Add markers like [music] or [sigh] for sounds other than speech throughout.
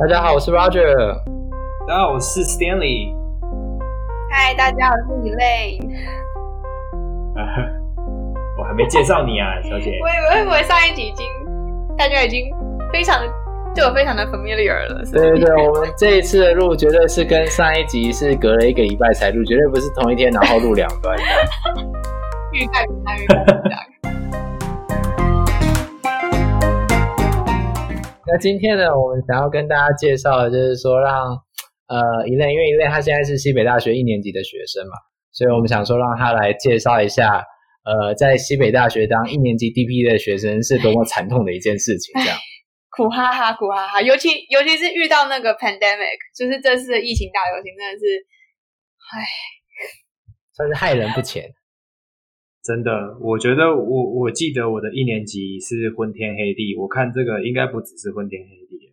大家好，我是 Roger。大家好，我是 Stanley。嗨，大家好，我是 Elaine。[laughs] 我还没介绍你啊，[laughs] 小姐。我以为，我以为上一集已经大家已经非常对我非常的 familiar 了。对对对，我们这一次的录绝对是跟上一集是隔了一个礼拜才录，绝对不是同一天然后录两段。[laughs] 欲盖弥彰，欲盖那今天呢，我们想要跟大家介绍的就是说让，让呃 Elaine，因为 Elaine 他现在是西北大学一年级的学生嘛，所以我们想说让他来介绍一下，呃，在西北大学当一年级 DPT 的学生是多么惨痛的一件事情，这样。[laughs] 苦哈哈，苦哈哈，尤其尤其是遇到那个 pandemic，就是这次的疫情大流行，真的是，唉，算是害人不浅。真的，我觉得我我记得我的一年级是昏天黑地，我看这个应该不只是昏天黑地了，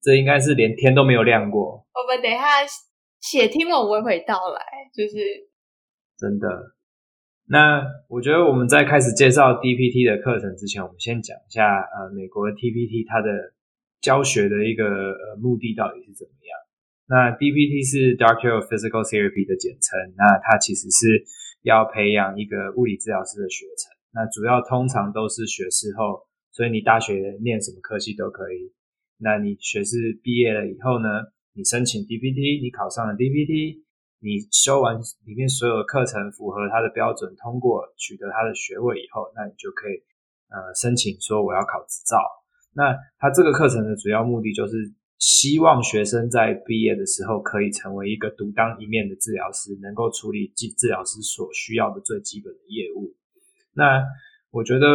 这应该是连天都没有亮过。我们等一下且听我娓娓道来，就是真的。那我觉得我们在开始介绍 DPT 的课程之前，我们先讲一下呃美国的 TPT 它的教学的一个呃目的到底是怎么样。那 DPT 是 Doctor of Physical Therapy 的简称，那它其实是。要培养一个物理治疗师的学程，那主要通常都是学士后，所以你大学念什么科系都可以。那你学士毕业了以后呢，你申请 DPT，你考上了 DPT，你修完里面所有的课程，符合他的标准，通过取得他的学位以后，那你就可以呃申请说我要考执照。那他这个课程的主要目的就是。希望学生在毕业的时候可以成为一个独当一面的治疗师，能够处理治治疗师所需要的最基本的业务。那我觉得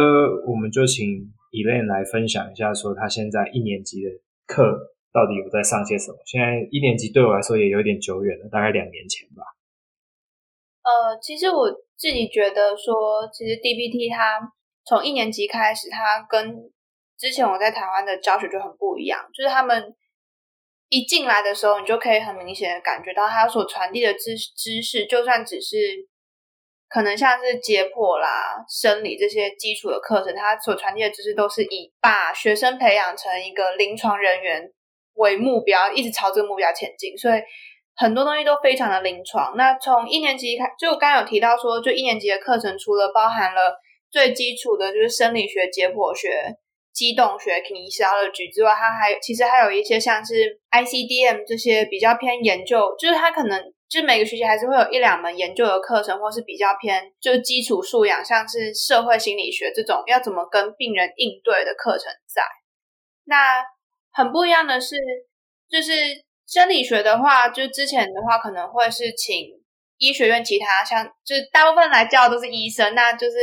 我们就请 Elaine 来分享一下，说他现在一年级的课到底有在上些什么。现在一年级对我来说也有点久远了，大概两年前吧。呃，其实我自己觉得说，其实 DBT 它从一年级开始，它跟之前我在台湾的教学就很不一样，就是他们。一进来的时候，你就可以很明显的感觉到他所传递的知知识，就算只是可能像是解剖啦、生理这些基础的课程，他所传递的知识都是以把学生培养成一个临床人员为目标，一直朝这个目标前进。所以很多东西都非常的临床。那从一年级开，就我刚刚有提到说，就一年级的课程，除了包含了最基础的就是生理学、解剖学。机动学、临床的剧之外，它还其实还有一些像是 ICDM 这些比较偏研究，就是它可能就是每个学期还是会有一两门研究的课程，或是比较偏就是基础素养，像是社会心理学这种要怎么跟病人应对的课程在。那很不一样的是，就是生理学的话，就之前的话可能会是请医学院其他像，就是大部分来教的都是医生，那就是。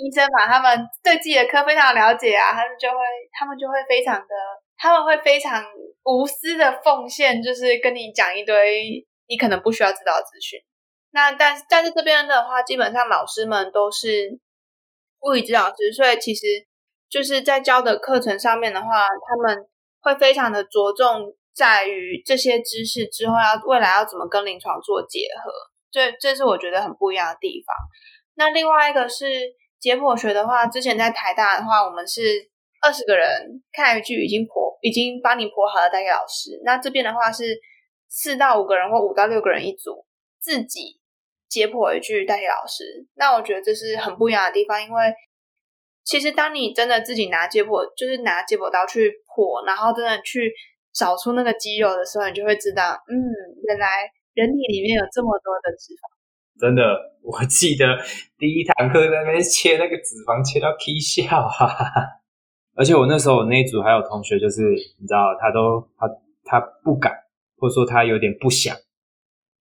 医生嘛，他们对自己的科非常了解啊，他们就会，他们就会非常的，他们会非常无私的奉献，就是跟你讲一堆你可能不需要知道的资讯。那但但是这边的话，基本上老师们都是物理治疗师，所以其实就是在教的课程上面的话，他们会非常的着重在于这些知识之后要未来要怎么跟临床做结合，这这是我觉得很不一样的地方。那另外一个是。解剖学的话，之前在台大的话，我们是二十个人看一句已经剖，已经帮你剖好了带给老师。那这边的话是四到五个人或五到六个人一组，自己解剖一句带给老师。那我觉得这是很不一样的地方，因为其实当你真的自己拿解剖，就是拿解剖刀去剖，然后真的去找出那个肌肉的时候，你就会知道，嗯，原来人体里面有这么多的脂肪。真的，我记得第一堂课在那边切那个脂肪，切到起笑哈哈哈。[laughs] 而且我那时候我那一组还有同学，就是你知道，他都他他不敢，或者说他有点不想。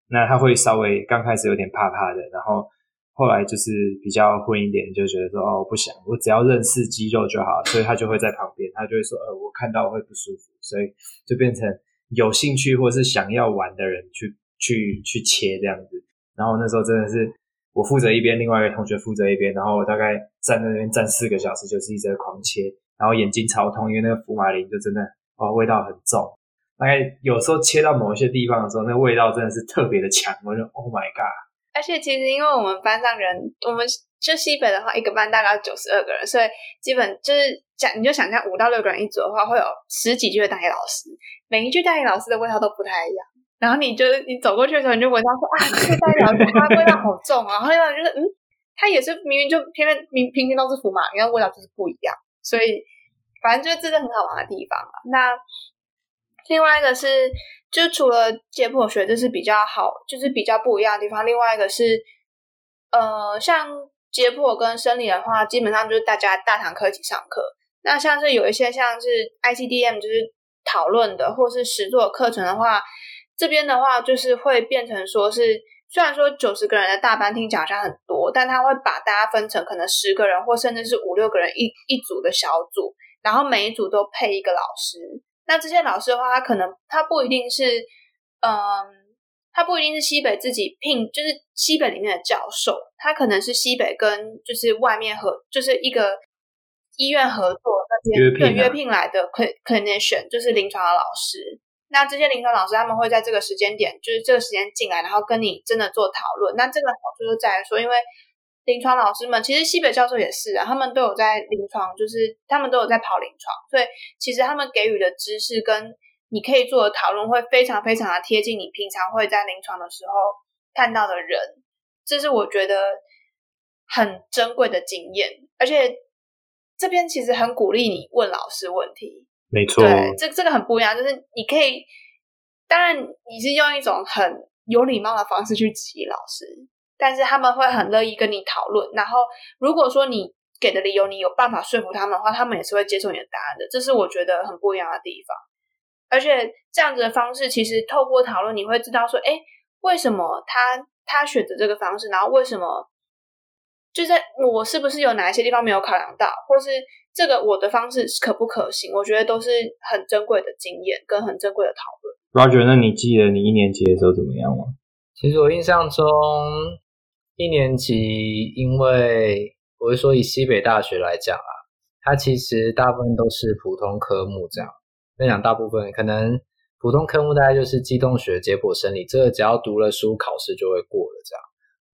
那他会稍微刚开始有点怕怕的，然后后来就是比较混一点，就觉得说哦，不想，我只要认识肌肉就好。所以他就会在旁边，他就会说呃，我看到会不舒服，所以就变成有兴趣或是想要玩的人去去去切这样子。然后那时候真的是我负责一边，另外一个同学负责一边，然后我大概站在那边站四个小时，就是一直在狂切，然后眼睛超痛，因为那个福马林就真的哦味道很重，大概有时候切到某一些地方的时候，那味道真的是特别的强，我就 Oh my God！而且其实因为我们班上人，我们就西北的话，一个班大概九十二个人，所以基本就是想你就想象五到六个人一组的话，会有十几句的代理老师，每一句代理老师的味道都不太一样。然后你就你走过去的时候，你就闻到说啊，这个代理老师他味道好重啊，然后另外就是嗯，它也是明明就偏偏明平平都是福马，因为味道就是不一样。所以反正就是这是很好玩的地方啊。那另外一个是，就除了解剖学这是比较好，就是比较不一样的地方。另外一个是，呃，像。解剖跟生理的话，基本上就是大家大堂课一起上课。那像是有一些像是 ICDM，就是讨论的或是实作课程的话，这边的话就是会变成说是，虽然说九十个人的大班听起来好像很多，但他会把大家分成可能十个人或甚至是五六个人一一组的小组，然后每一组都配一个老师。那这些老师的话，他可能他不一定是，嗯。他不一定是西北自己聘，就是西北里面的教授，他可能是西北跟就是外面合，就是一个医院合作那边对约聘来的 clinician，就是临床的老师。那这些临床老师他们会在这个时间点，就是这个时间进来，然后跟你真的做讨论。那这个好处就在于说，因为临床老师们其实西北教授也是啊，他们都有在临床，就是他们都有在跑临床，所以其实他们给予的知识跟。你可以做的讨论会非常非常的贴近你平常会在临床的时候看到的人，这是我觉得很珍贵的经验，而且这边其实很鼓励你问老师问题。没错，对，这这个很不一样，就是你可以，当然你是用一种很有礼貌的方式去质疑老师，但是他们会很乐意跟你讨论。然后如果说你给的理由你有办法说服他们的话，他们也是会接受你的答案的。这是我觉得很不一样的地方。而且这样子的方式，其实透过讨论，你会知道说，哎，为什么他他选择这个方式，然后为什么，就在我是不是有哪一些地方没有考量到，或是这个我的方式可不可行？我觉得都是很珍贵的经验跟很珍贵的讨论。Roger，那你记得你一年级的时候怎么样吗？其实我印象中，一年级，因为我是说以西北大学来讲啊，它其实大部分都是普通科目这样。那讲大部分可能普通科目大概就是机动学、解剖、生理，这个只要读了书，考试就会过了。这样，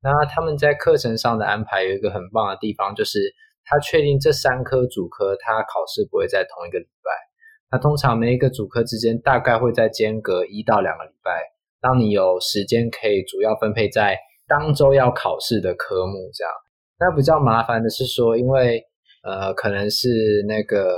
那他们在课程上的安排有一个很棒的地方，就是他确定这三科主科他考试不会在同一个礼拜。那通常每一个主科之间大概会在间隔一到两个礼拜，当你有时间可以主要分配在当周要考试的科目。这样，那比较麻烦的是说，因为呃，可能是那个。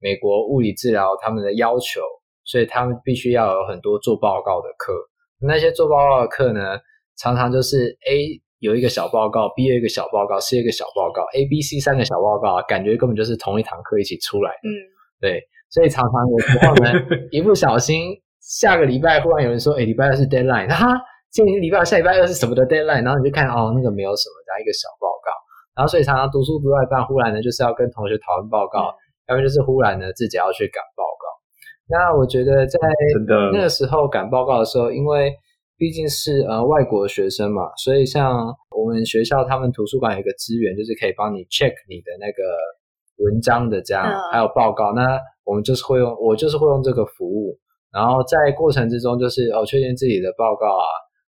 美国物理治疗他们的要求，所以他们必须要有很多做报告的课。那些做报告的课呢，常常就是 A 有一个小报告，B 有一个小报告，C 有一个小报告，A、B、C 三个小报告，感觉根本就是同一堂课一起出来的。嗯，对，所以常常有时候呢，[laughs] 一不小心下个礼拜忽然有人说，哎，礼拜二是 deadline，哈，今天礼拜二，下礼拜二是什么的 deadline？然后你就看哦，那个没有什么，加一个小报告。然后所以常常读书读到一半，忽然呢就是要跟同学讨论报告。嗯要不就是忽然呢，自己要去赶报告。那我觉得在那个时候赶报告的时候，因为毕竟是呃外国的学生嘛，所以像我们学校他们图书馆有一个资源，就是可以帮你 check 你的那个文章的这样，还有报告。那我们就是会用，我就是会用这个服务。然后在过程之中，就是哦确认自己的报告啊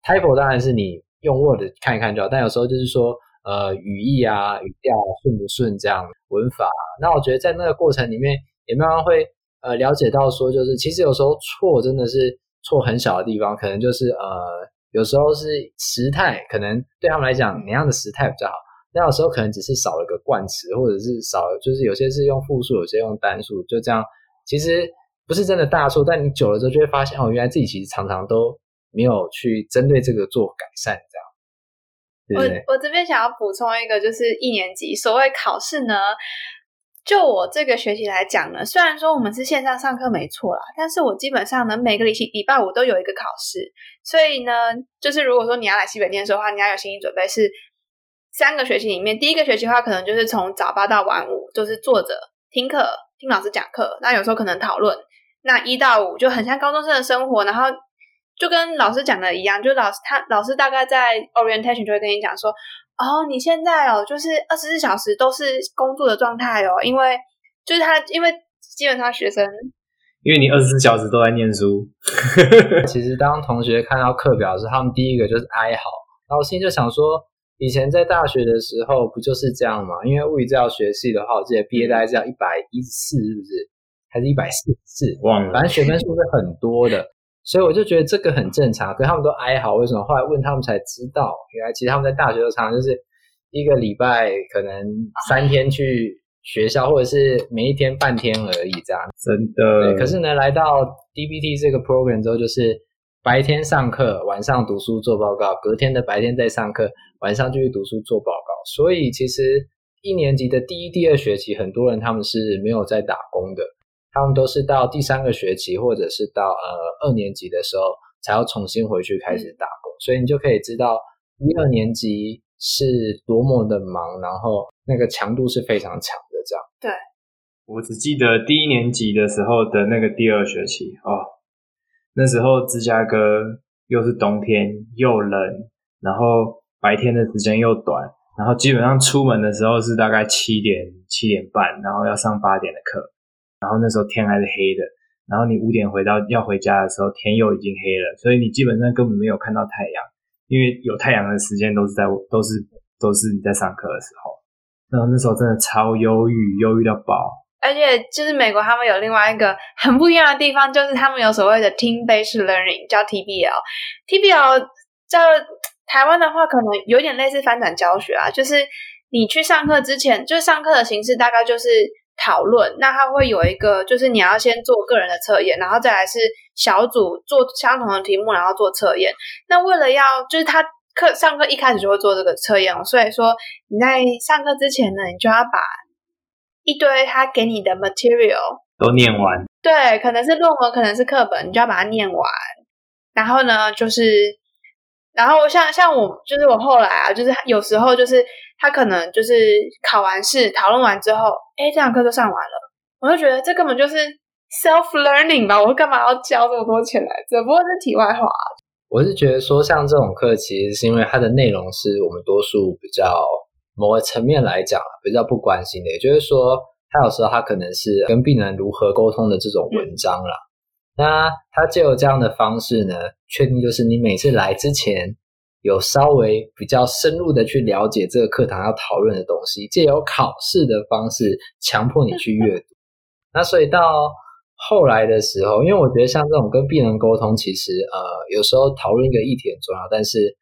，typo 当然是你用 Word 看一看就好，但有时候就是说。呃，语义啊，语调顺不顺，这样文法。那我觉得在那个过程里面，也慢慢会呃了解到说，就是其实有时候错真的是错很小的地方，可能就是呃有时候是时态，可能对他们来讲哪样的时态比较好。那有时候可能只是少了个冠词，或者是少，就是有些是用复数，有些用单数，就这样。其实不是真的大错，但你久了之后就会发现，哦，原来自己其实常常都没有去针对这个做改善，这样。我我这边想要补充一个，就是一年级所谓考试呢，就我这个学期来讲呢，虽然说我们是线上上课没错啦，但是我基本上呢，每个礼礼拜五都有一个考试，所以呢，就是如果说你要来西北念书的话，你要有心理准备，是三个学期里面第一个学期的话，可能就是从早八到晚五，就是坐着听课，听老师讲课，那有时候可能讨论，那一到五就很像高中生的生活，然后。就跟老师讲的一样，就老师他老师大概在 orientation 就会跟你讲说，哦，你现在哦，就是二十四小时都是工作的状态哦，因为就是他，因为基本上学生，因为你二十四小时都在念书。[laughs] 其实当同学看到课表的时候，他们第一个就是哀嚎，然后我心里就想说，以前在大学的时候不就是这样吗？因为物理治疗学系的话，我记得毕业大概是要一百一十四，是不是？还是一百四十四？忘了，反正学分数是很多的，所以我就觉得这个很正常。可是他们都哀嚎，为什么？后来问他们才知道，原来其实他们在大学的常常就是一个礼拜可能三天去学校，或者是每一天半天而已这样。真的。对，可是呢，来到 DBT 这个 program 之后，就是白天上课，晚上读书做报告，隔天的白天再上课，晚上继续读书做报告。所以其实一年级的第一、第二学期，很多人他们是没有在打工的。他们都是到第三个学期，或者是到呃二年级的时候，才要重新回去开始打工，嗯、所以你就可以知道一二年级是多么的忙，然后那个强度是非常强的。这样，对，我只记得第一年级的时候的那个第二学期哦，那时候芝加哥又是冬天又冷，然后白天的时间又短，然后基本上出门的时候是大概七点七点半，然后要上八点的课。然后那时候天还是黑的，然后你五点回到要回家的时候，天又已经黑了，所以你基本上根本没有看到太阳，因为有太阳的时间都是在都是都是你在上课的时候。然后那时候真的超忧郁，忧郁到爆。而且就是美国他们有另外一个很不一样的地方，就是他们有所谓的 team-based learning，叫 TBL。TBL 在台湾的话，可能有点类似翻转教学啊，就是你去上课之前，就是上课的形式大概就是。讨论，那他会有一个，就是你要先做个人的测验，然后再来是小组做相同的题目，然后做测验。那为了要，就是他课上课一开始就会做这个测验，所以说你在上课之前呢，你就要把一堆他给你的 material 都念完。对，可能是论文，可能是课本，你就要把它念完。然后呢，就是，然后像像我，就是我后来啊，就是有时候就是。他可能就是考完试讨论完之后，哎，这堂课就上完了。我就觉得这根本就是 self learning 吧，我干嘛要交这么多钱来？只不过是题外话。我是觉得说，像这种课，其实是因为它的内容是我们多数比较某个层面来讲比较不关心的，也就是说，他有时候他可能是跟病人如何沟通的这种文章啦。嗯、那他借由这样的方式呢，确定就是你每次来之前。有稍微比较深入的去了解这个课堂要讨论的东西，借由考试的方式强迫你去阅读。那所以到后来的时候，因为我觉得像这种跟病人沟通，其实呃有时候讨论一个议题很重要，但是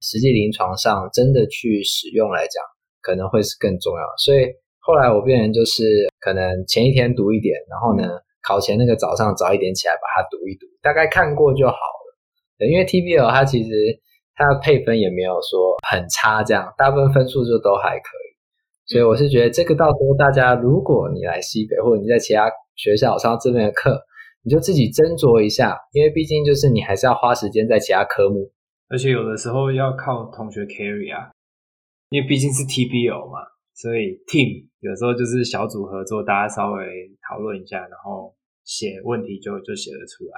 实际临床上真的去使用来讲，可能会是更重要。所以后来我变成就是可能前一天读一点，然后呢考前那个早上早一点起来把它读一读，大概看过就好了。对，因为 TBL 它其实。它的配分也没有说很差，这样大部分分数就都还可以，所以我是觉得这个到时候大家如果你来西北或者你在其他学校上这边的课，你就自己斟酌一下，因为毕竟就是你还是要花时间在其他科目，而且有的时候要靠同学 carry 啊，因为毕竟是 TBL 嘛，所以 team 有时候就是小组合作，大家稍微讨论一下，然后写问题就就写得出来。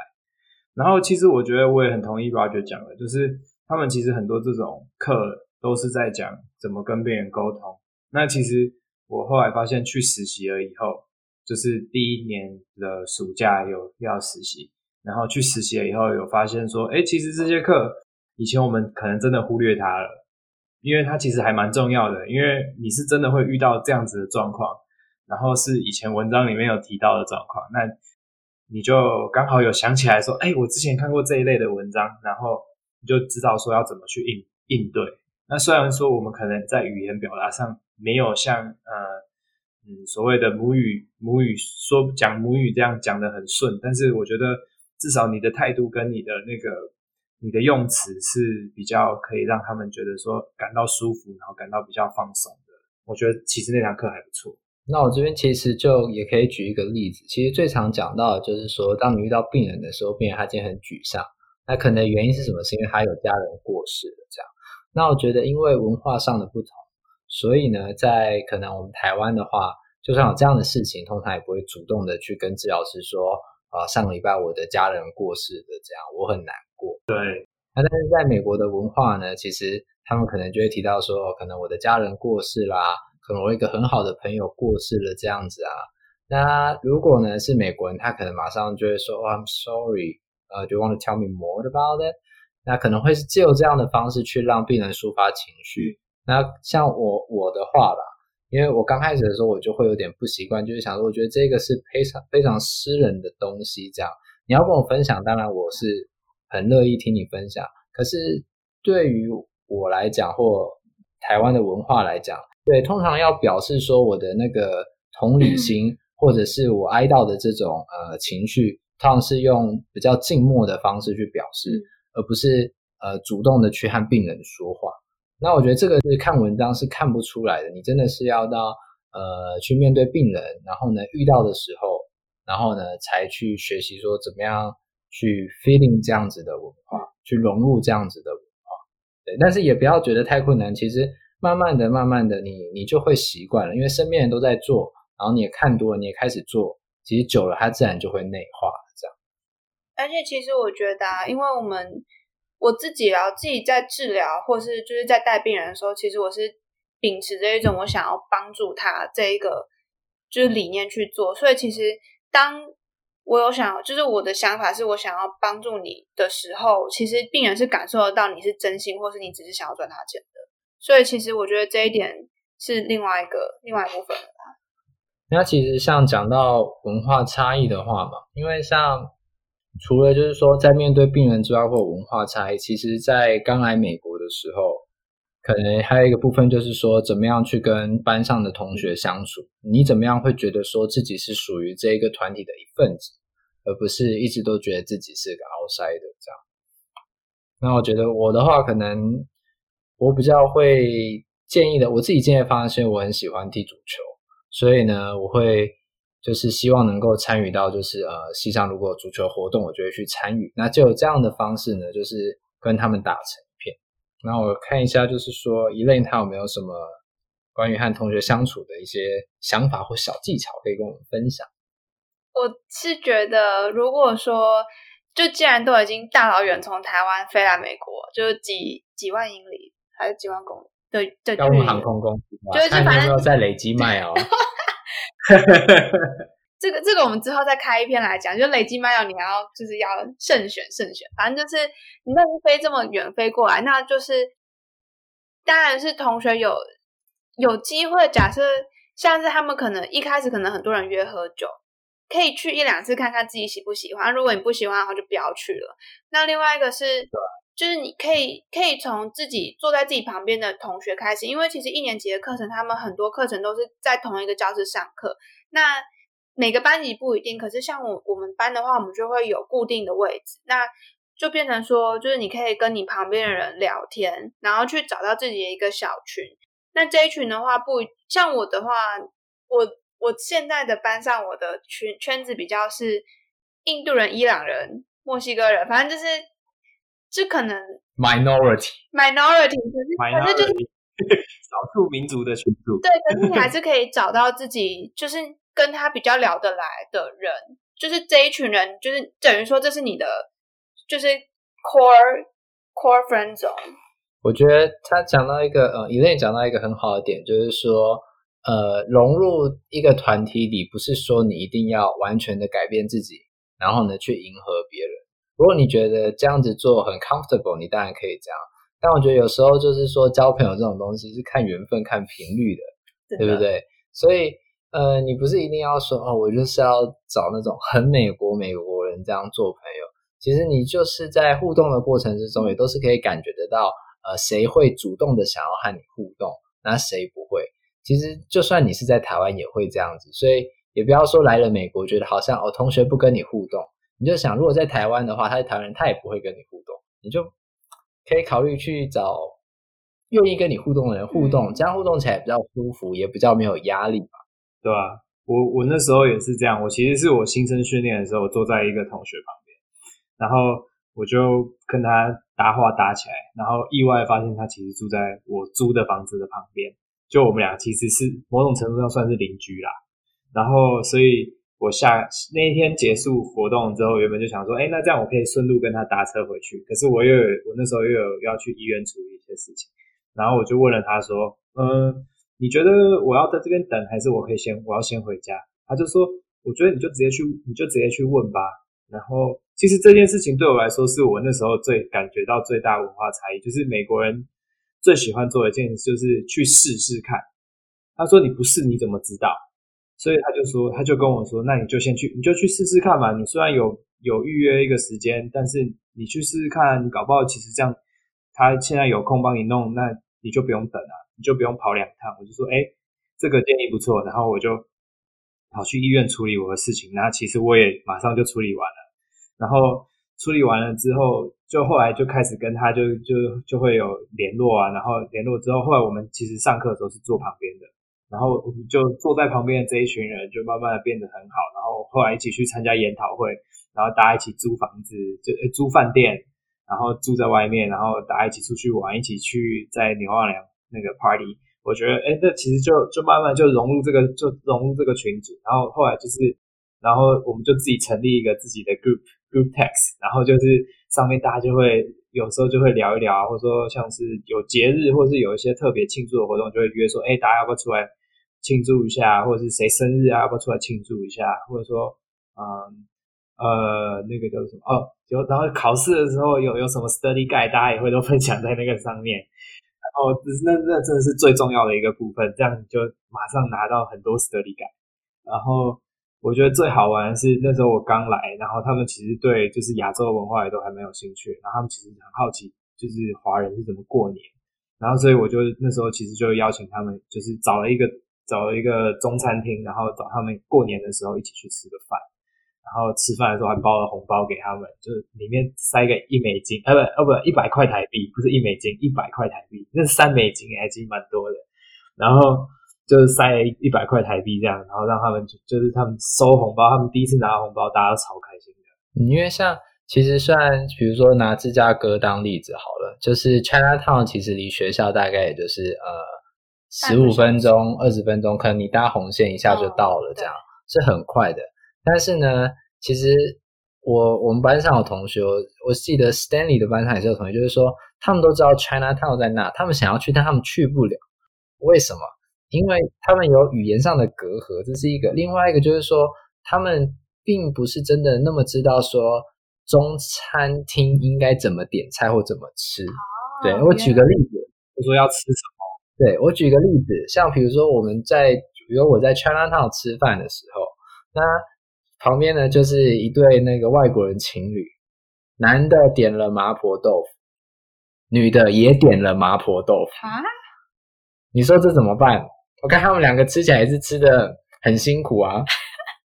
然后其实我觉得我也很同意 Roger 讲的，就是。他们其实很多这种课都是在讲怎么跟病人沟通。那其实我后来发现，去实习了以后，就是第一年的暑假有要实习，然后去实习了以后有发现说，诶，其实这些课以前我们可能真的忽略它了，因为它其实还蛮重要的，因为你是真的会遇到这样子的状况，然后是以前文章里面有提到的状况，那你就刚好有想起来说，诶，我之前看过这一类的文章，然后。你就知道说要怎么去应应对。那虽然说我们可能在语言表达上没有像呃嗯所谓的母语母语说讲母语这样讲的很顺，但是我觉得至少你的态度跟你的那个你的用词是比较可以让他们觉得说感到舒服，然后感到比较放松的。我觉得其实那堂课还不错。那我这边其实就也可以举一个例子，其实最常讲到的就是说，当你遇到病人的时候，病人他今天很沮丧。那可能原因是什么？是因为他有家人过世了，这样。那我觉得，因为文化上的不同，所以呢，在可能我们台湾的话，就算有这样的事情，通常也不会主动的去跟治疗师说，啊，上个礼拜我的家人过世的，这样我很难过。对。那但是在美国的文化呢，其实他们可能就会提到说，可能我的家人过世啦，可能我一个很好的朋友过世了，这样子啊。那如果呢是美国人，他可能马上就会说，Oh, I'm sorry。呃，Do you want to tell me more about it？那可能会是借由这样的方式去让病人抒发情绪。那像我我的话啦，因为我刚开始的时候我就会有点不习惯，就是想说，我觉得这个是非常非常私人的东西，这样你要跟我分享，当然我是很乐意听你分享。可是对于我来讲，或台湾的文化来讲，对，通常要表示说我的那个同理心，或者是我哀悼的这种呃情绪，通常是用比较静默的方式去表示，而不是呃主动的去和病人说话。那我觉得这个是看文章是看不出来的，你真的是要到呃去面对病人，然后呢遇到的时候，然后呢才去学习说怎么样去 feeling 这样子的文化，去融入这样子的文化。对，但是也不要觉得太困难，其实慢慢的、慢慢的你，你你就会习惯了，因为身边人都在做，然后你也看多了，你也开始做，其实久了它自然就会内化。而且其实我觉得啊，因为我们。我自己啊，自己在治疗或是就是在带病人的时候，其实我是秉持着一种我想要帮助他这一个就是理念去做。所以其实当我有想，就是我的想法是我想要帮助你的时候，其实病人是感受得到你是真心，或是你只是想要赚他钱的。所以其实我觉得这一点是另外一个另外一部分的。那其实像讲到文化差异的话嘛，因为像。除了就是说，在面对病人之外，或文化差异，其实，在刚来美国的时候，可能还有一个部分就是说，怎么样去跟班上的同学相处？你怎么样会觉得说自己是属于这一个团体的一份子，而不是一直都觉得自己是个 outsider 这样？那我觉得我的话，可能我比较会建议的，我自己建议的方式，我很喜欢踢足球，所以呢，我会。就是希望能够参与到，就是呃，西上如果有足球活动，我就会去参与。那就有这样的方式呢，就是跟他们打成一片。那我看一下，就是说，Elaine 他有没有什么关于和同学相处的一些想法或小技巧可以跟我们分享？我是觉得，如果说，就既然都已经大老远从台湾飞来美国，就是几几万英里还是几万公里的的距离，航空公司，就是看有没有在累积卖哦。[laughs] [laughs] 这个这个我们之后再开一篇来讲，就累积 mile 你还要就是要慎选慎选，反正就是你那边飞这么远飞过来，那就是当然是同学有有机会，假设像是他们可能一开始可能很多人约喝酒，可以去一两次看看自己喜不喜欢，如果你不喜欢的话就不要去了。那另外一个是，就是你可以可以从自己坐在自己旁边的同学开始，因为其实一年级的课程，他们很多课程都是在同一个教室上课。那每个班级不一定，可是像我我们班的话，我们就会有固定的位置，那就变成说，就是你可以跟你旁边的人聊天，然后去找到自己的一个小群。那这一群的话，不像我的话，我我现在的班上，我的群圈子比较是印度人、伊朗人、墨西哥人，反正就是。就可能 minority minority，可是反正就是 [laughs] 少数民族的群组。对，可是你还是可以找到自己，就是跟他比较聊得来的人，就是这一群人，就是等于说这是你的，就是 core core friend zone。我觉得他讲到一个呃，Elaine 讲到一个很好的点，就是说呃，融入一个团体里，不是说你一定要完全的改变自己，然后呢去迎合别人。如果你觉得这样子做很 comfortable，你当然可以这样。但我觉得有时候就是说交朋友这种东西是看缘分、看频率的，对不对？所以呃，你不是一定要说哦，我就是要找那种很美国美国人这样做朋友。其实你就是在互动的过程之中，也都是可以感觉得到，呃，谁会主动的想要和你互动，那谁不会？其实就算你是在台湾也会这样子，所以也不要说来了美国觉得好像哦，同学不跟你互动。你就想，如果在台湾的话，他是台湾人，他也不会跟你互动，你就可以考虑去找愿意跟你互动的人互动，这样互动起来比较舒服，也比较没有压力嘛，对吧？我我那时候也是这样，我其实是我新生训练的时候，坐在一个同学旁边，然后我就跟他搭话搭起来，然后意外发现他其实住在我租的房子的旁边，就我们俩其实是某种程度上算是邻居啦，然后所以。我下那一天结束活动之后，原本就想说，哎，那这样我可以顺路跟他搭车回去。可是我又有，我那时候又有要去医院处理一些事情，然后我就问了他说，嗯，你觉得我要在这边等，还是我可以先，我要先回家？他就说，我觉得你就直接去，你就直接去问吧。然后其实这件事情对我来说，是我那时候最感觉到最大文化差异，就是美国人最喜欢做的一件事，就是去试试看。他说：“你不试你怎么知道？”所以他就说，他就跟我说：“那你就先去，你就去试试看嘛。你虽然有有预约一个时间，但是你去试试看，你搞不好其实这样，他现在有空帮你弄，那你就不用等了，你就不用跑两趟。”我就说：“哎，这个建议不错。”然后我就跑去医院处理我的事情，然后其实我也马上就处理完了。然后处理完了之后，就后来就开始跟他就就就会有联络啊，然后联络之后，后来我们其实上课的时候是坐旁边的，然后我们就坐在旁边的这一群人就慢慢的变得很好，然后后来一起去参加研讨会，然后大家一起租房子，就租饭店，然后住在外面，然后大家一起出去玩，一起去在牛二良那个 party，我觉得哎，这其实就就慢慢就融入这个就融入这个群组，然后后来就是，然后我们就自己成立一个自己的 group。Group text，然后就是上面大家就会有时候就会聊一聊，或者说像是有节日，或是有一些特别庆祝的活动，就会约说，哎，大家要不要出来庆祝一下？或者是谁生日啊，要不要出来庆祝一下？或者说，嗯呃，那个叫什么？哦，有，然后考试的时候有有什么 study guide，大家也会都分享在那个上面。然后那那真的是最重要的一个部分，这样你就马上拿到很多 study guide，然后。我觉得最好玩的是那时候我刚来，然后他们其实对就是亚洲文化也都还蛮有兴趣，然后他们其实很好奇就是华人是怎么过年，然后所以我就那时候其实就邀请他们，就是找了一个找一个中餐厅，然后找他们过年的时候一起去吃个饭，然后吃饭的时候还包了红包给他们，就是里面塞个一美金，呃不呃不一百块台币，不是一美金，一百块台币，那三美金，还其实蛮多的，然后。就是塞一百块台币这样，然后让他们就就是他们收红包，他们第一次拿到红包，大家都超开心的。因为像其实算，比如说拿芝加哥当例子好了，就是 Chinatown 其实离学校大概也就是呃十五分钟、二十分钟，可能你搭红线一下就到了，这样、哦、是很快的。但是呢，其实我我们班上有同学，我记得 Stanley 的班上也是有同学，就是说他们都知道 Chinatown 在那，他们想要去，但他们去不了，为什么？因为他们有语言上的隔阂，这是一个；另外一个就是说，他们并不是真的那么知道说中餐厅应该怎么点菜或怎么吃。哦、对，我举个例子，就说要吃什么？对，我举个例子，像比如说我们在，比如我在 Chinatown 吃饭的时候，那旁边呢就是一对那个外国人情侣，男的点了麻婆豆腐，女的也点了麻婆豆腐。啊？你说这怎么办？我看他们两个吃起来也是吃的很辛苦啊，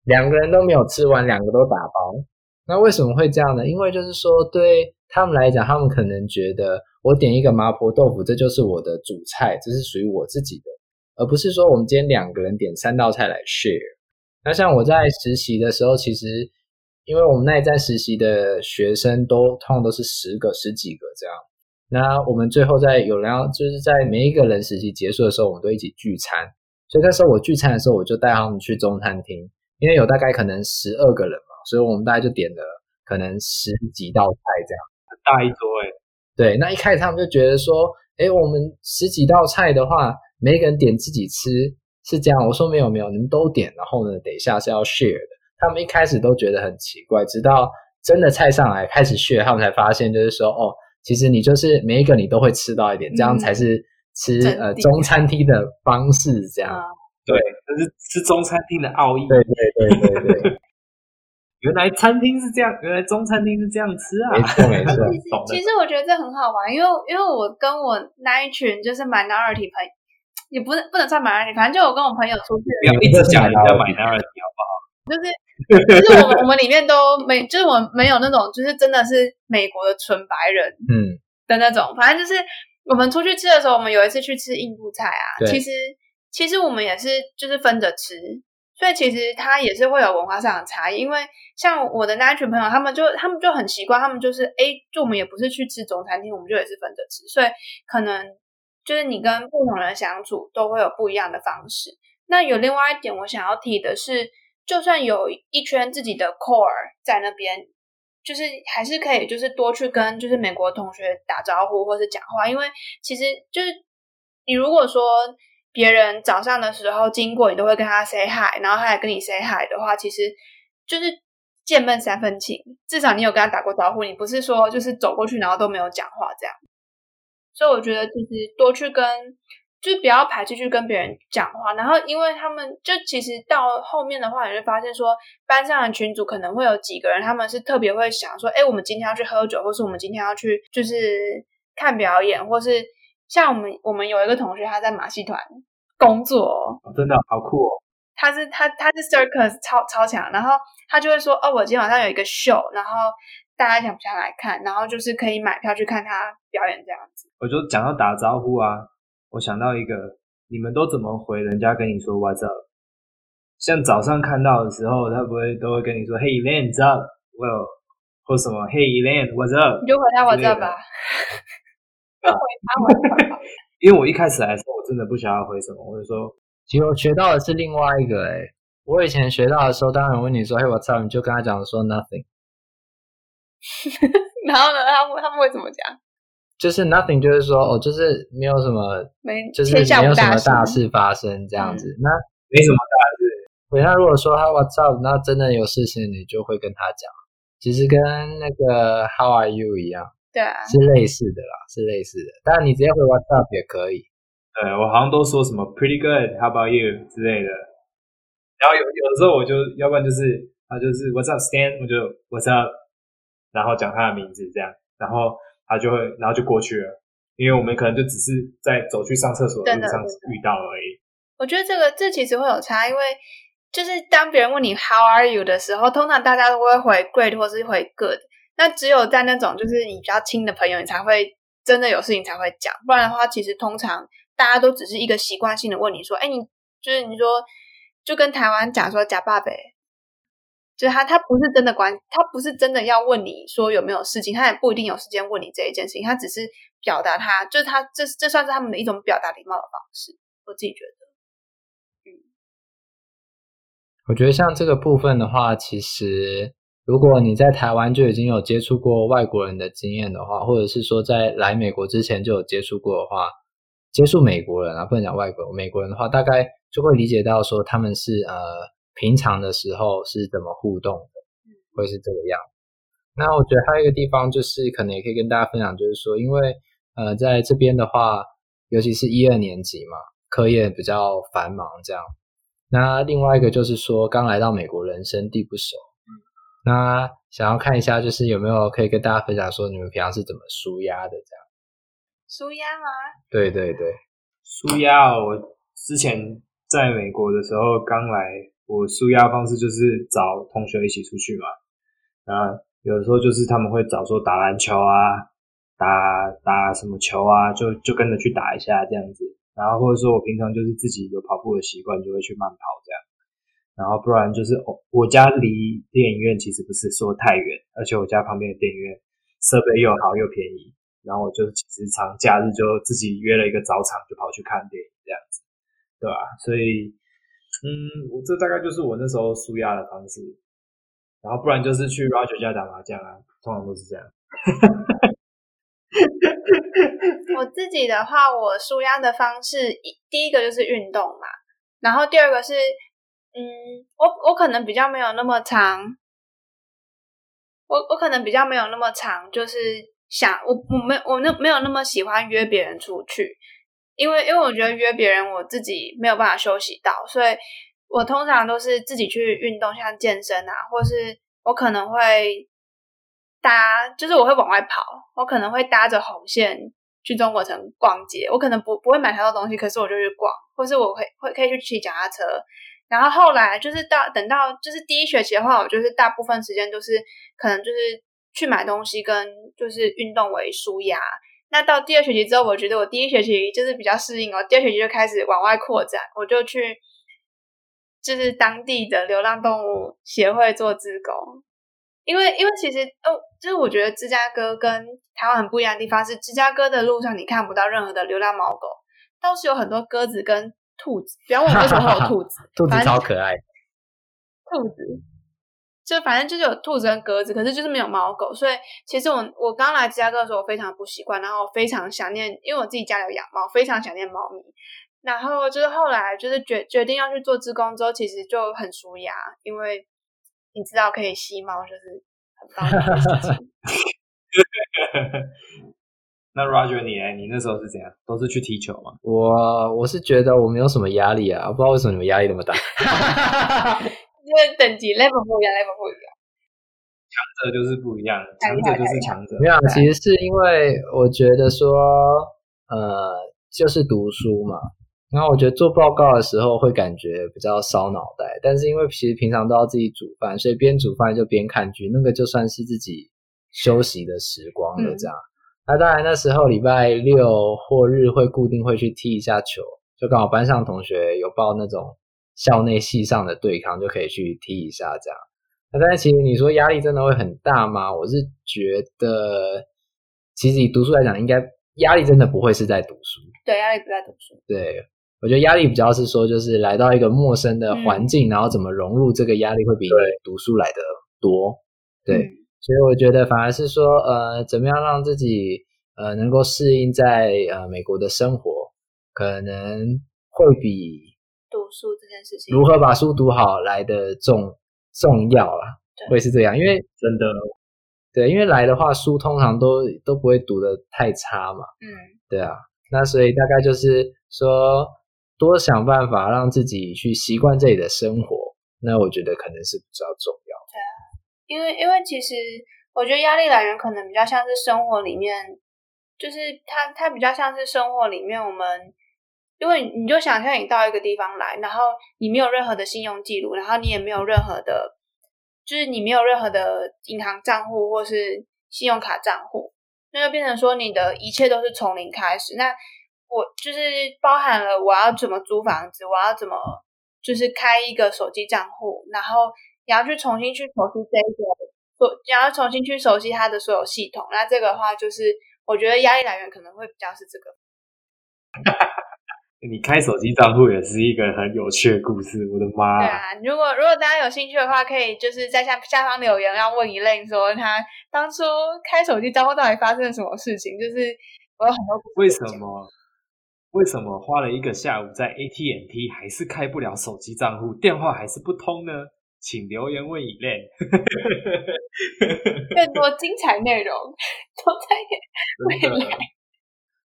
两个人都没有吃完，两个都打包。那为什么会这样呢？因为就是说，对他们来讲，他们可能觉得我点一个麻婆豆腐，这就是我的主菜，这是属于我自己的，而不是说我们今天两个人点三道菜来 share。那像我在实习的时候，其实因为我们那一站实习的学生都通常都是十个、十几个这样。那我们最后在有人要，就是在每一个人实习结束的时候，我们都一起聚餐。所以那时候我聚餐的时候，我就带他们去中餐厅，因为有大概可能十二个人嘛，所以我们大概就点了可能十几道菜这样，大一桌诶。对，那一开始他们就觉得说，哎，我们十几道菜的话，每一个人点自己吃是这样。我说没有没有，你们都点，然后呢，等一下是要 share 的。他们一开始都觉得很奇怪，直到真的菜上来开始 share，他们才发现就是说，哦。其实你就是每一个你都会吃到一点，嗯、这样才是吃呃中餐厅的方式。这样、啊、对，这是吃中餐厅的奥义。对对对对对，原来餐厅是这样，原来中餐厅是这样吃啊！没错没错。[laughs] 其实我觉得这很好玩，因为因为我跟我那一群就是 minority 朋友，也不能不能算 minority，反正就我跟我朋友出去，不要一直讲人家 minority 好不好？就是。就是我们我们里面都没，就是我们没有那种，就是真的是美国的纯白人，嗯的那种。反正就是我们出去吃的时候，我们有一次去吃印度菜啊，其实其实我们也是就是分着吃，所以其实它也是会有文化上的差异。因为像我的那一群朋友，他们就他们就很习惯，他们就是哎，就我们也不是去吃中餐厅，我们就也是分着吃，所以可能就是你跟不同人相处都会有不一样的方式。那有另外一点我想要提的是。就算有一圈自己的 core 在那边，就是还是可以，就是多去跟就是美国同学打招呼或是讲话，因为其实就是你如果说别人早上的时候经过，你都会跟他 say hi，然后他也跟你 say hi 的话，其实就是。见面三分情，至少你有跟他打过招呼，你不是说就是走过去然后都没有讲话这样。所以我觉得其实多去跟，就不要排斥去跟别人讲话。然后因为他们就其实到后面的话，你会发现说班上的群组可能会有几个人，他们是特别会想说，哎，我们今天要去喝酒，或是我们今天要去就是看表演，或是像我们我们有一个同学他在马戏团工作，哦，真的好酷哦。他是他他是 circus 超超强，然后他就会说哦，我今天晚上有一个秀，然后大家想不想来看？然后就是可以买票去看他表演这样子。我就讲到打招呼啊，我想到一个，你们都怎么回人家跟你说 What's up？像早上看到的时候，他不会都会跟你说 Hey Elaine，what's up？Well，或什么 Hey Elaine，what's up？你就回他 What's up 吧。[laughs] 因为我一开始来说，我真的不想要回什么，我就说。其实我学到的是另外一个哎、欸，我以前学到的时候，当然问你说“嘿，我操”，你就跟他讲说 “nothing”。[laughs] 然后呢，他们他们会怎么讲？就是 “nothing”，就是说哦，就是没有什么，没，就是没有什么大事发生这样子。嗯、那没什么大事。对，那如果说他“我操”，那真的有事情，你就会跟他讲。其实跟那个 “How are you” 一样，对啊，是类似的啦，是类似的。当然，你直接回 “What's up” 也可以。对，我好像都说什么 pretty good，how about you 之类的，然后有有的时候我就要不然就是他就是 what's up Stan，我就 what's up，然后讲他的名字这样，然后他就会然后就过去了，因为我们可能就只是在走去上厕所的路上遇到而已。我觉得这个这其实会有差，因为就是当别人问你 how are you 的时候，通常大家都会回 great 或是回 good，那只有在那种就是你比较亲的朋友，你才会真的有事情才会讲，不然的话，其实通常。大家都只是一个习惯性的问你说：“哎，你就是你说，就跟台湾讲说假爸呗，就是他他不是真的关，他不是真的要问你说有没有事情，他也不一定有时间问你这一件事情，他只是表达他就是他这这算是他们的一种表达礼貌的方式。我自己觉得，嗯，我觉得像这个部分的话，其实如果你在台湾就已经有接触过外国人的经验的话，或者是说在来美国之前就有接触过的话。接触美国人啊，不能讲外国美国人的话，大概就会理解到说他们是呃平常的时候是怎么互动的，会是这个样。那我觉得还有一个地方就是可能也可以跟大家分享，就是说因为呃在这边的话，尤其是一二年级嘛，课业比较繁忙这样。那另外一个就是说刚来到美国，人生地不熟，那想要看一下就是有没有可以跟大家分享说你们平常是怎么舒压的这样。舒压吗？对对对，舒压。我之前在美国的时候刚来，我舒压方式就是找同学一起出去嘛。啊，有的时候就是他们会找说打篮球啊，打打什么球啊，就就跟着去打一下这样子。然后或者说我平常就是自己有跑步的习惯，就会去慢跑。然后不然就是我我家离电影院其实不是说太远，而且我家旁边的电影院设备又好又便宜。然后我就其实长假日就自己约了一个早场，就跑去看电影这样子，对吧？所以，嗯，我这大概就是我那时候舒压的方式。然后不然就是去 Roger 家打麻将啊，通常都是这样。[laughs] 我自己的话，我舒压的方式，第一个就是运动嘛，然后第二个是，嗯，我我可能比较没有那么长，我我可能比较没有那么长，就是。想我我没我那没有那么喜欢约别人出去，因为因为我觉得约别人我自己没有办法休息到，所以我通常都是自己去运动，像健身啊，或是我可能会搭，就是我会往外跑，我可能会搭着红线去中国城逛街，我可能不不会买太多东西，可是我就去逛，或是我会会可以去骑脚踏车，然后后来就是到等到就是第一学期的话，我就是大部分时间都是可能就是。去买东西跟就是运动为舒压，那到第二学期之后，我觉得我第一学期就是比较适应哦，第二学期就开始往外扩展，我就去就是当地的流浪动物协会做志工，因为因为其实哦，就是我觉得芝加哥跟台湾很不一样的地方是，芝加哥的路上你看不到任何的流浪猫狗，倒是有很多鸽子跟兔子，不要问我为什么会有兔子，[laughs] 兔子超可爱，兔子。就反正就是有兔子跟鸽子，可是就是没有猫狗，所以其实我我刚来芝加哥的时候，我非常不习惯，然后我非常想念，因为我自己家里有养猫，非常想念猫咪。然后就是后来就是决决定要去做志工之后，其实就很舒压，因为你知道可以吸猫就是很棒的事情。那 Roger 你呢？你那时候是怎样？都是去踢球吗？我我是觉得我没有什么压力啊，我不知道为什么你们压力那么大。[laughs] [laughs] 因为等级 level 不一样，level 不一样。强者就是不一样，强者就是强者。没有，其实是因为我觉得说，呃，就是读书嘛。然后我觉得做报告的时候会感觉比较烧脑袋，但是因为其实平常都要自己煮饭，所以边煮饭就边看剧，那个就算是自己休息的时光了。这样，嗯、那当然那时候礼拜六或日会固定会去踢一下球，就刚好班上同学有报那种校内系上的对抗，就可以去踢一下这样。那但是其实你说压力真的会很大吗？我是觉得，其实以读书来讲，应该压力真的不会是在读书。对，压力不在读书。对。我觉得压力比较是说，就是来到一个陌生的环境，嗯、然后怎么融入这个压力会比读书来的多。对，对嗯、所以我觉得反而是说，呃，怎么样让自己呃能够适应在呃美国的生活，可能会比读书这件事情如何把书读好来的重重要啦。对会是这样，因为真的对，因为来的话书通常都都不会读的太差嘛。嗯，对啊，那所以大概就是说。多想办法让自己去习惯这里的生活，那我觉得可能是比较重要。因为因为其实我觉得压力来源可能比较像是生活里面，就是它它比较像是生活里面我们，因为你就想象你到一个地方来，然后你没有任何的信用记录，然后你也没有任何的，就是你没有任何的银行账户或是信用卡账户，那就变成说你的一切都是从零开始。那我就是包含了我要怎么租房子，我要怎么就是开一个手机账户，然后你要去重新去熟悉这个，所你要重新去熟悉它的所有系统。那这个的话，就是我觉得压力来源可能会比较是这个。[laughs] 你开手机账户也是一个很有趣的故事，我的妈！对啊，如果如果大家有兴趣的话，可以就是在下下方留言，要问 Elaine 说他当初开手机账户到底发生了什么事情，就是我有很多为什么。为什么花了一个下午在 AT&T 还是开不了手机账户，电话还是不通呢？请留言问 Elaine。更多精彩内容都在未来。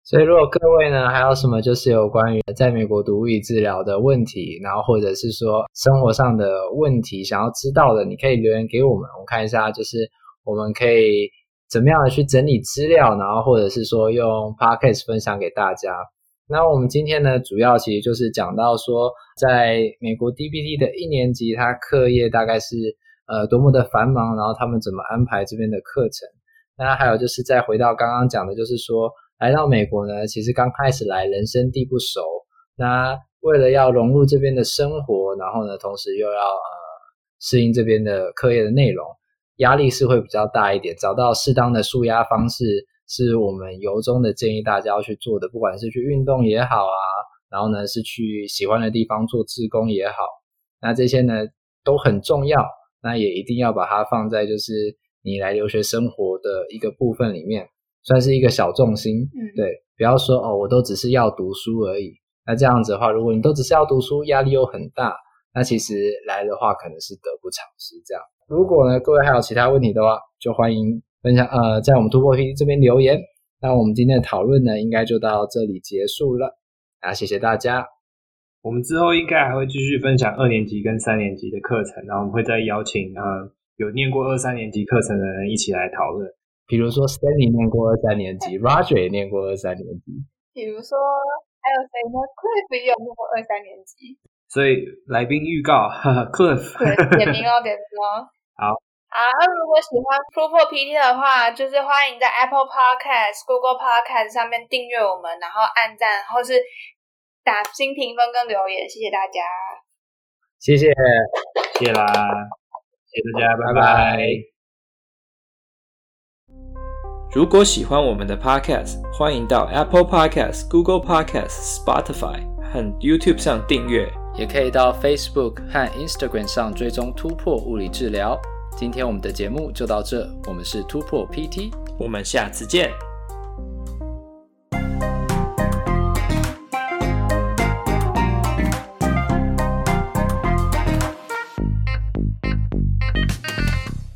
所以，如果各位呢还有什么就是有关于在美国读物理治疗的问题，然后或者是说生活上的问题想要知道的，你可以留言给我们，我们看一下，就是我们可以怎么样的去整理资料，然后或者是说用 Podcast 分享给大家。那我们今天呢，主要其实就是讲到说，在美国 DBT 的一年级，他课业大概是呃多么的繁忙，然后他们怎么安排这边的课程。那还有就是再回到刚刚讲的，就是说来到美国呢，其实刚开始来，人生地不熟。那为了要融入这边的生活，然后呢，同时又要呃适应这边的课业的内容，压力是会比较大一点。找到适当的舒压方式。是我们由衷的建议大家要去做的，不管是去运动也好啊，然后呢是去喜欢的地方做志工也好，那这些呢都很重要，那也一定要把它放在就是你来留学生活的一个部分里面，算是一个小重心，嗯，对，不要说哦，我都只是要读书而已，那这样子的话，如果你都只是要读书，压力又很大，那其实来的话可能是得不偿失。这样，如果呢各位还有其他问题的话，就欢迎。分享呃，在我们突破 PT 这边留言，那我们今天的讨论呢，应该就到这里结束了啊，谢谢大家。我们之后应该还会继续分享二年级跟三年级的课程，然后我们会再邀请呃有念过二三年级课程的人一起来讨论。比如说 Stanley 念过二三年级，[laughs] Roger 也念过二三年级。比如说还有谁呢？Cliff 也有念过二三年级。所以来宾预告，哈哈，Cliff。对，点名哦，点名哦。[laughs] 好。好，那如果喜欢突破 PT 的话，就是欢迎在 Apple Podcast、Google Podcast 上面订阅我们，然后按赞或是打新评分跟留言，谢谢大家。谢谢，谢啦，谢谢大家，拜拜。如果喜欢我们的 Podcast，欢迎到 Apple Podcast、Google Podcast、Spotify 和 YouTube 上订阅，也可以到 Facebook 和 Instagram 上追踪突破物理治疗。今天我们的节目就到这，我们是突破 PT，我们下次见。